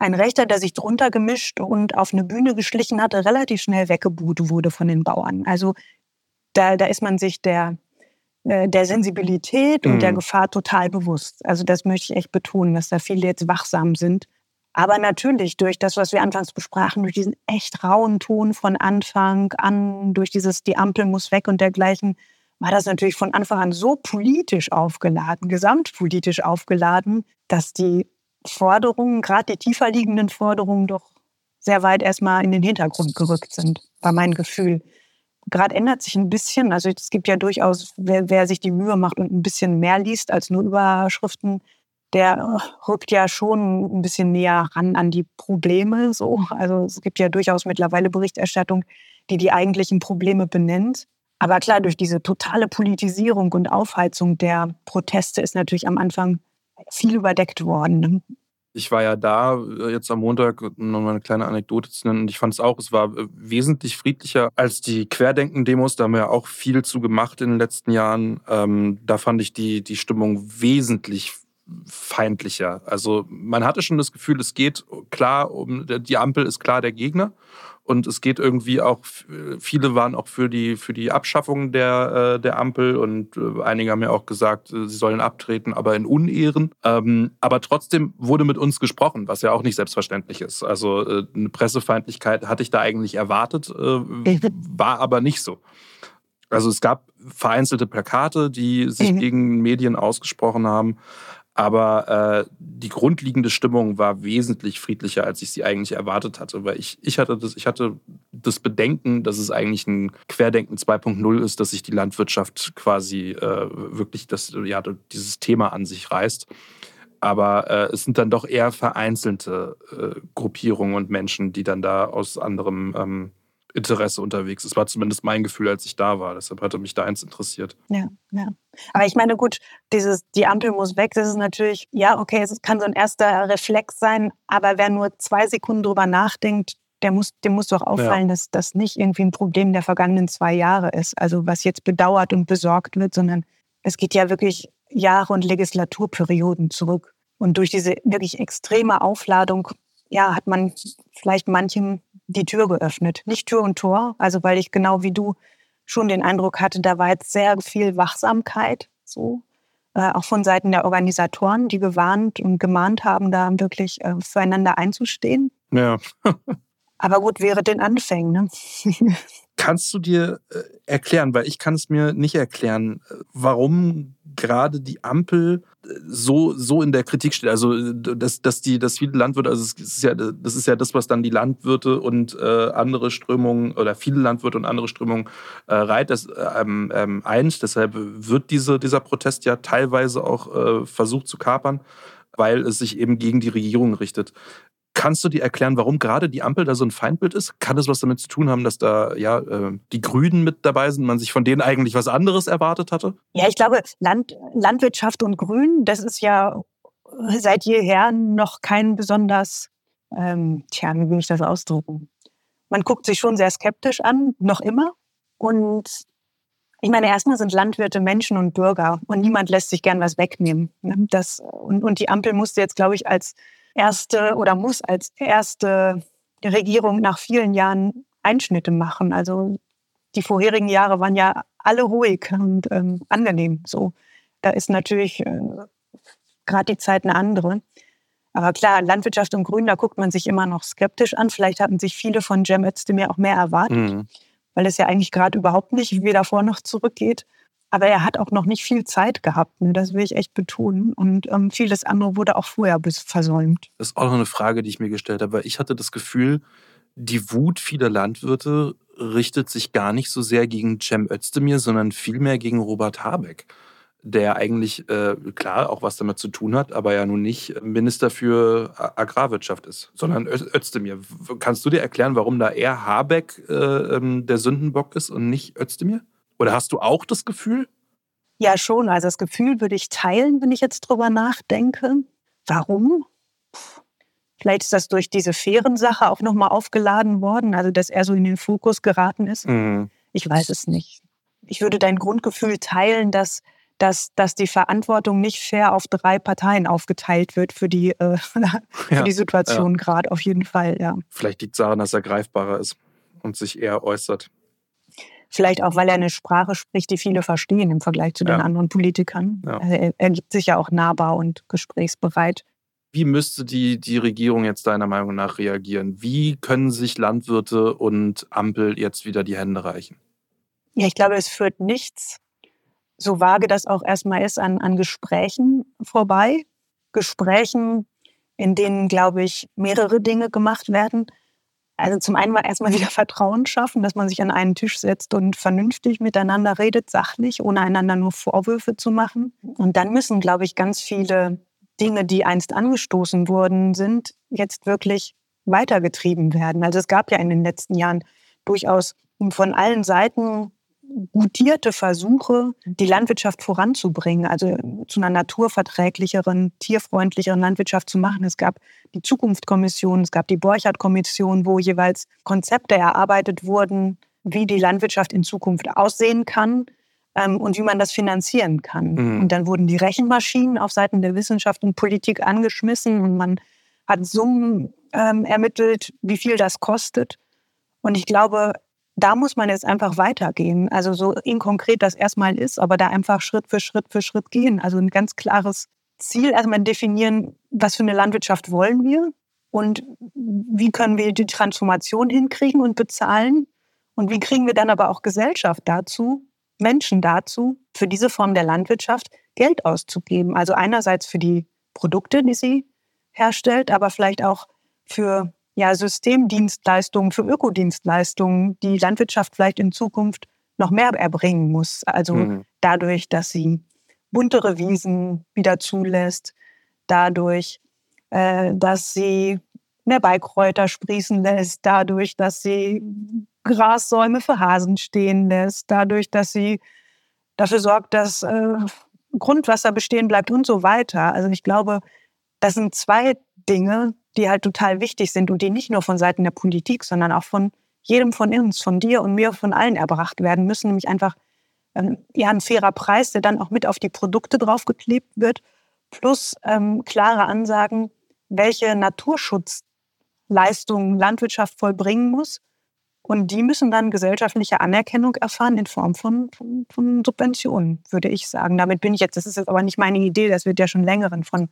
ein Rechter, der sich drunter gemischt und auf eine Bühne geschlichen hatte, relativ schnell weggebuht wurde von den Bauern. Also da, da ist man sich der, äh, der Sensibilität und mhm. der Gefahr total bewusst. Also das möchte ich echt betonen, dass da viele jetzt wachsam sind. Aber natürlich durch das, was wir anfangs besprachen, durch diesen echt rauen Ton von Anfang an, durch dieses die Ampel muss weg und dergleichen, war das natürlich von Anfang an so politisch aufgeladen, gesamtpolitisch aufgeladen, dass die Forderungen, gerade die tiefer liegenden Forderungen, doch sehr weit erstmal in den Hintergrund gerückt sind, war mein Gefühl. Gerade ändert sich ein bisschen, also es gibt ja durchaus, wer, wer sich die Mühe macht und ein bisschen mehr liest als nur Überschriften, der rückt ja schon ein bisschen näher ran an die Probleme. So. Also es gibt ja durchaus mittlerweile Berichterstattung, die die eigentlichen Probleme benennt. Aber klar, durch diese totale Politisierung und Aufheizung der Proteste ist natürlich am Anfang viel überdeckt worden. Ich war ja da äh, jetzt am Montag, um mal eine kleine Anekdote zu nennen, ich fand es auch, es war äh, wesentlich friedlicher als die Querdenken-Demos. Da haben wir ja auch viel zu gemacht in den letzten Jahren. Ähm, da fand ich die, die Stimmung wesentlich feindlicher. Also man hatte schon das Gefühl, es geht klar um, die Ampel ist klar der Gegner. Und es geht irgendwie auch, viele waren auch für die, für die Abschaffung der, äh, der Ampel und äh, einige haben ja auch gesagt, äh, sie sollen abtreten, aber in Unehren. Ähm, aber trotzdem wurde mit uns gesprochen, was ja auch nicht selbstverständlich ist. Also eine Pressefeindlichkeit hatte ich da eigentlich erwartet, war aber nicht so. Also es gab vereinzelte Plakate, die sich mhm. gegen Medien ausgesprochen haben. Aber äh, die grundlegende Stimmung war wesentlich friedlicher, als ich sie eigentlich erwartet hatte. Weil ich, ich, hatte das, ich hatte das Bedenken, dass es eigentlich ein Querdenken 2.0 ist, dass sich die Landwirtschaft quasi äh, wirklich das, ja, dieses Thema an sich reißt. Aber äh, es sind dann doch eher vereinzelte äh, Gruppierungen und Menschen, die dann da aus anderem ähm, Interesse unterwegs. Das war zumindest mein Gefühl, als ich da war. Deshalb hatte mich da eins interessiert. Ja, ja. Aber ich meine, gut, dieses, die Ampel muss weg, das ist natürlich, ja, okay, es kann so ein erster Reflex sein, aber wer nur zwei Sekunden drüber nachdenkt, der muss, dem muss doch auffallen, ja. dass das nicht irgendwie ein Problem der vergangenen zwei Jahre ist. Also was jetzt bedauert und besorgt wird, sondern es geht ja wirklich Jahre und Legislaturperioden zurück. Und durch diese wirklich extreme Aufladung, ja, hat man vielleicht manchem die Tür geöffnet. Nicht Tür und Tor, also weil ich genau wie du schon den Eindruck hatte, da war jetzt sehr viel Wachsamkeit, so äh, auch von Seiten der Organisatoren, die gewarnt und gemahnt haben, da wirklich äh, füreinander einzustehen. Ja. Aber gut, wäre den Anfängen. Ne? Kannst du dir äh, erklären, weil ich kann es mir nicht erklären, äh, warum gerade die Ampel äh, so, so in der Kritik steht. Also dass, dass, die, dass viele Landwirte, also es ist ja, das ist ja das, was dann die Landwirte und äh, andere Strömungen oder viele Landwirte und andere Strömungen äh, reiht das ähm, ähm, ein. Deshalb wird diese, dieser Protest ja teilweise auch äh, versucht zu kapern, weil es sich eben gegen die Regierung richtet. Kannst du dir erklären, warum gerade die Ampel da so ein Feindbild ist? Kann das was damit zu tun haben, dass da ja äh, die Grünen mit dabei sind, man sich von denen eigentlich was anderes erwartet hatte? Ja, ich glaube, Land, Landwirtschaft und Grün, das ist ja seit jeher noch kein besonders, ähm, tja, wie will ich das ausdrücken? Man guckt sich schon sehr skeptisch an, noch immer. Und ich meine, erstmal sind Landwirte Menschen und Bürger und niemand lässt sich gern was wegnehmen. Ne? Das, und, und die Ampel musste jetzt, glaube ich, als erste oder muss als erste Regierung nach vielen Jahren Einschnitte machen. Also die vorherigen Jahre waren ja alle ruhig und ähm, angenehm. So, da ist natürlich äh, gerade die Zeit eine andere. Aber klar, Landwirtschaft und Grün, da guckt man sich immer noch skeptisch an. Vielleicht hatten sich viele von Cem Özdemir auch mehr erwartet, mhm. weil es ja eigentlich gerade überhaupt nicht weder vor noch zurückgeht. Aber er hat auch noch nicht viel Zeit gehabt, ne? das will ich echt betonen. Und ähm, vieles andere wurde auch vorher versäumt. Das ist auch noch eine Frage, die ich mir gestellt habe. Ich hatte das Gefühl, die Wut vieler Landwirte richtet sich gar nicht so sehr gegen Cem Özdemir, sondern vielmehr gegen Robert Habeck, der eigentlich, äh, klar, auch was damit zu tun hat, aber ja nun nicht Minister für Agrarwirtschaft ist, sondern Özdemir. Kannst du dir erklären, warum da eher Habeck äh, ähm, der Sündenbock ist und nicht Özdemir? Oder hast du auch das Gefühl? Ja, schon. Also das Gefühl würde ich teilen, wenn ich jetzt drüber nachdenke. Warum? Vielleicht ist das durch diese fairen Sache auch nochmal aufgeladen worden, also dass er so in den Fokus geraten ist. Mhm. Ich weiß es nicht. Ich würde dein Grundgefühl teilen, dass, dass, dass die Verantwortung nicht fair auf drei Parteien aufgeteilt wird für die, äh, für ja, die Situation ja. gerade, auf jeden Fall, ja. Vielleicht liegt es daran, dass er greifbarer ist und sich eher äußert. Vielleicht auch, weil er eine Sprache spricht, die viele verstehen im Vergleich zu den ja. anderen Politikern. Ja. Also er, er gibt sich ja auch nahbar und gesprächsbereit. Wie müsste die, die Regierung jetzt deiner Meinung nach reagieren? Wie können sich Landwirte und Ampel jetzt wieder die Hände reichen? Ja, ich glaube, es führt nichts, so vage das auch erstmal ist, an, an Gesprächen vorbei. Gesprächen, in denen, glaube ich, mehrere Dinge gemacht werden. Also zum einen war erstmal wieder Vertrauen schaffen, dass man sich an einen Tisch setzt und vernünftig miteinander redet, sachlich, ohne einander nur Vorwürfe zu machen. Und dann müssen, glaube ich, ganz viele Dinge, die einst angestoßen wurden, sind, jetzt wirklich weitergetrieben werden. Also es gab ja in den letzten Jahren durchaus von allen Seiten gutierte Versuche, die Landwirtschaft voranzubringen, also zu einer naturverträglicheren, tierfreundlicheren Landwirtschaft zu machen. Es gab die Zukunftskommission, es gab die Borchardt-Kommission, wo jeweils Konzepte erarbeitet wurden, wie die Landwirtschaft in Zukunft aussehen kann. ähm, und wie man das finanzieren kann. Mhm. Und dann wurden die Rechenmaschinen auf Seiten der Wissenschaft und Politik angeschmissen und man hat Summen ähm, ermittelt, wie viel das kostet. Und ich glaube, da muss man jetzt einfach weitergehen. Also so inkonkret das erstmal ist, aber da einfach Schritt für Schritt für Schritt gehen. Also ein ganz klares Ziel erstmal definieren, was für eine Landwirtschaft wollen wir und wie können wir die Transformation hinkriegen und bezahlen und wie kriegen wir dann aber auch Gesellschaft dazu, Menschen dazu, für diese Form der Landwirtschaft Geld auszugeben. Also einerseits für die Produkte, die sie herstellt, aber vielleicht auch für ja, Systemdienstleistungen, für Ökodienstleistungen, die Landwirtschaft vielleicht in Zukunft noch mehr erbringen muss. Also mhm. dadurch, dass sie buntere Wiesen wieder zulässt, dadurch, äh, dass sie mehr Beikräuter sprießen lässt, dadurch, dass sie Grassäume für Hasen stehen lässt, dadurch, dass sie dafür sorgt, dass äh, Grundwasser bestehen bleibt und so weiter. Also ich glaube, das sind zwei Dinge, die halt total wichtig sind und die nicht nur von Seiten der Politik, sondern auch von jedem von uns, von dir und mir, von allen erbracht werden müssen, nämlich einfach ähm, ja, ein fairer Preis, der dann auch mit auf die Produkte draufgeklebt wird, plus ähm, klare Ansagen, welche Naturschutzleistungen Landwirtschaft vollbringen muss. Und die müssen dann gesellschaftliche Anerkennung erfahren in Form von, von, von Subventionen, würde ich sagen. Damit bin ich jetzt, das ist jetzt aber nicht meine Idee, das wird ja schon längeren von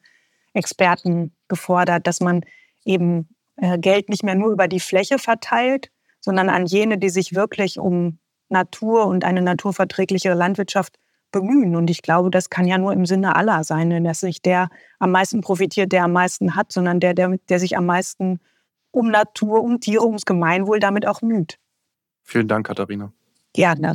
Experten gefordert, dass man eben äh, Geld nicht mehr nur über die Fläche verteilt, sondern an jene, die sich wirklich um Natur und eine naturverträgliche Landwirtschaft bemühen. Und ich glaube, das kann ja nur im Sinne aller sein, dass sich der am meisten profitiert, der am meisten hat, sondern der, der, der sich am meisten um Natur, um Tiere, ums Gemeinwohl damit auch müht. Vielen Dank, Katharina. Gerne.